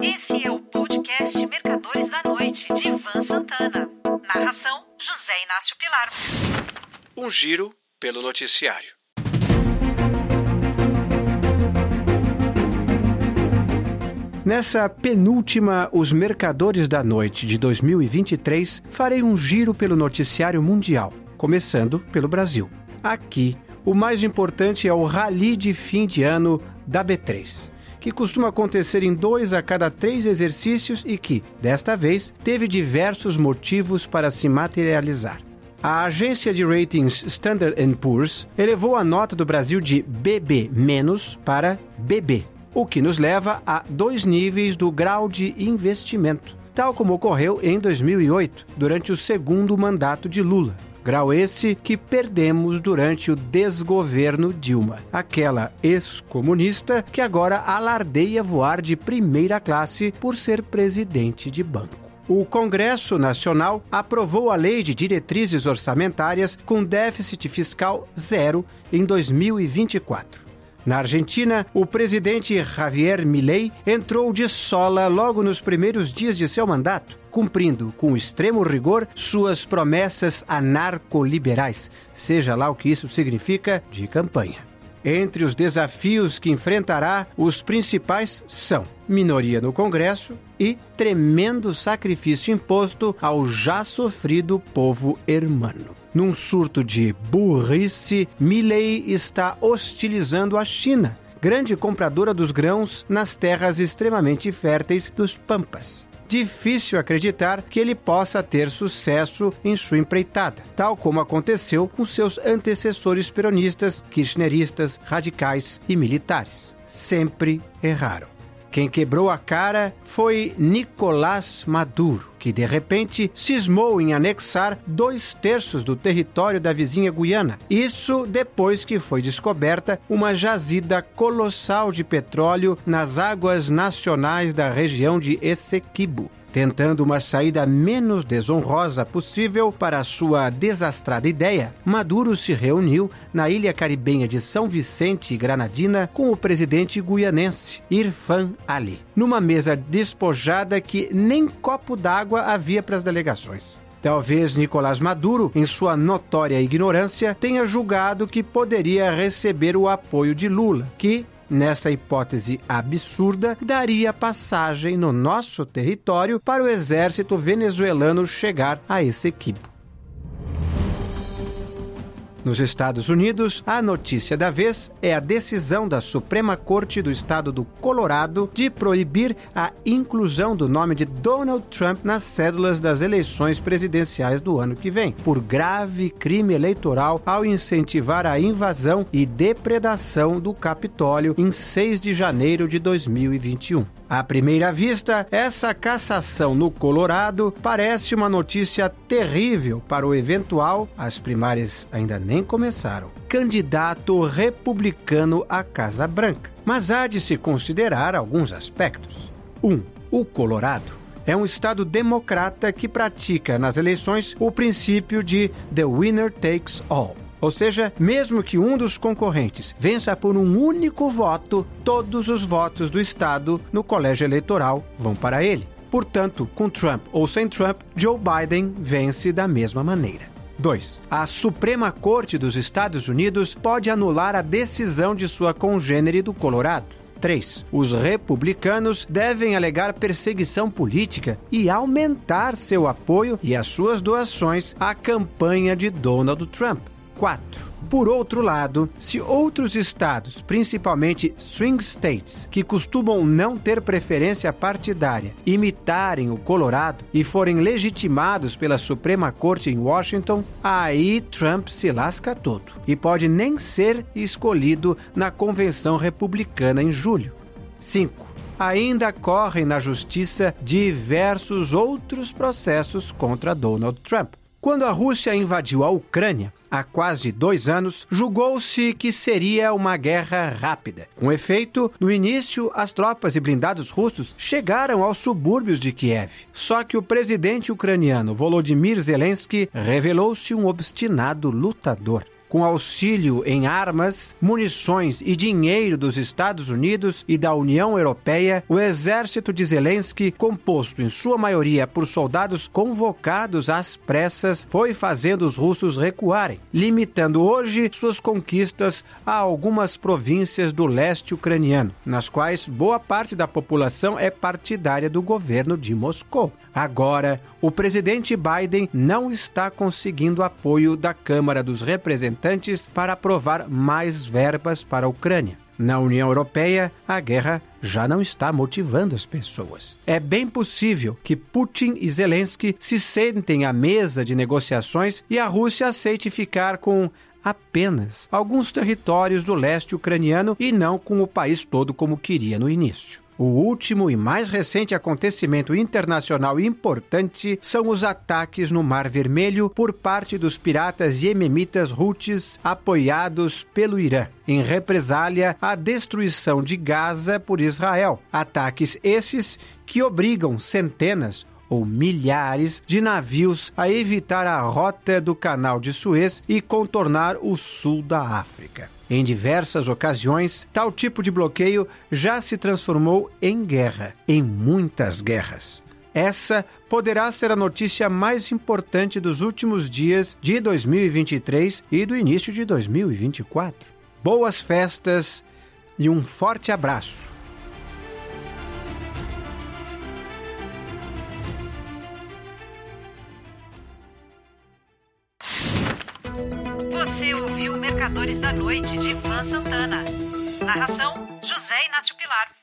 Esse é o podcast Mercadores da Noite, de Ivan Santana. Narração: José Inácio Pilar. Um giro pelo noticiário. Nessa penúltima Os Mercadores da Noite de 2023, farei um giro pelo noticiário mundial, começando pelo Brasil. Aqui, o mais importante é o rally de fim de ano da B3 que costuma acontecer em dois a cada três exercícios e que, desta vez, teve diversos motivos para se materializar. A agência de ratings Standard Poor's elevou a nota do Brasil de BB- para BB, o que nos leva a dois níveis do grau de investimento, tal como ocorreu em 2008, durante o segundo mandato de Lula. Grau esse que perdemos durante o desgoverno Dilma, aquela ex-comunista que agora alardeia voar de primeira classe por ser presidente de banco. O Congresso Nacional aprovou a Lei de Diretrizes Orçamentárias com déficit fiscal zero em 2024. Na Argentina, o presidente Javier Milei entrou de sola logo nos primeiros dias de seu mandato, cumprindo com extremo rigor suas promessas anarcoliberais, seja lá o que isso significa, de campanha. Entre os desafios que enfrentará, os principais são minoria no Congresso e tremendo sacrifício imposto ao já sofrido povo hermano. Num surto de burrice, Milley está hostilizando a China, grande compradora dos grãos nas terras extremamente férteis dos Pampas. Difícil acreditar que ele possa ter sucesso em sua empreitada, tal como aconteceu com seus antecessores peronistas, kirchneristas, radicais e militares. Sempre erraram. Quem quebrou a cara foi Nicolás Maduro, que de repente cismou em anexar dois terços do território da vizinha Guiana. Isso depois que foi descoberta uma jazida colossal de petróleo nas águas nacionais da região de Essequibo tentando uma saída menos desonrosa possível para sua desastrada ideia, Maduro se reuniu na ilha caribenha de São Vicente e Granadina com o presidente guianense Irfan Ali, numa mesa despojada que nem copo d'água havia para as delegações. Talvez Nicolás Maduro, em sua notória ignorância, tenha julgado que poderia receber o apoio de Lula, que, nessa hipótese absurda, daria passagem no nosso território para o exército venezuelano chegar a esse equipo. Nos Estados Unidos, a notícia da vez é a decisão da Suprema Corte do Estado do Colorado de proibir a inclusão do nome de Donald Trump nas cédulas das eleições presidenciais do ano que vem, por grave crime eleitoral ao incentivar a invasão e depredação do Capitólio em 6 de janeiro de 2021. À primeira vista, essa cassação no Colorado parece uma notícia terrível para o eventual, as primárias ainda nem começaram, candidato republicano à Casa Branca. Mas há de se considerar alguns aspectos. 1. Um, o Colorado é um estado democrata que pratica nas eleições o princípio de the winner takes all. Ou seja, mesmo que um dos concorrentes vença por um único voto, todos os votos do Estado no colégio eleitoral vão para ele. Portanto, com Trump ou sem Trump, Joe Biden vence da mesma maneira. 2. A Suprema Corte dos Estados Unidos pode anular a decisão de sua congênere do Colorado. 3. Os republicanos devem alegar perseguição política e aumentar seu apoio e as suas doações à campanha de Donald Trump. 4. Por outro lado, se outros estados, principalmente swing states, que costumam não ter preferência partidária, imitarem o Colorado e forem legitimados pela Suprema Corte em Washington, aí Trump se lasca todo e pode nem ser escolhido na convenção republicana em julho. 5 ainda correm na justiça diversos outros processos contra Donald Trump. Quando a Rússia invadiu a Ucrânia, há quase dois anos, julgou-se que seria uma guerra rápida. Com efeito, no início, as tropas e blindados russos chegaram aos subúrbios de Kiev. Só que o presidente ucraniano Volodymyr Zelensky revelou-se um obstinado lutador. Com auxílio em armas, munições e dinheiro dos Estados Unidos e da União Europeia, o exército de Zelensky, composto em sua maioria por soldados convocados às pressas, foi fazendo os russos recuarem, limitando hoje suas conquistas a algumas províncias do leste ucraniano, nas quais boa parte da população é partidária do governo de Moscou. Agora, o presidente Biden não está conseguindo apoio da Câmara dos Representantes para aprovar mais verbas para a Ucrânia. Na União Europeia, a guerra já não está motivando as pessoas. É bem possível que Putin e Zelensky se sentem à mesa de negociações e a Rússia aceite ficar com apenas alguns territórios do leste ucraniano e não com o país todo como queria no início. O último e mais recente acontecimento internacional importante são os ataques no Mar Vermelho por parte dos piratas iemenitas Houthis apoiados pelo Irã, em represália à destruição de Gaza por Israel. Ataques esses que obrigam centenas ou milhares de navios a evitar a rota do Canal de Suez e contornar o sul da África. Em diversas ocasiões, tal tipo de bloqueio já se transformou em guerra, em muitas guerras. Essa poderá ser a notícia mais importante dos últimos dias de 2023 e do início de 2024. Boas festas e um forte abraço. Mercadores da Noite de Ivan Santana. Narração: José Inácio Pilar.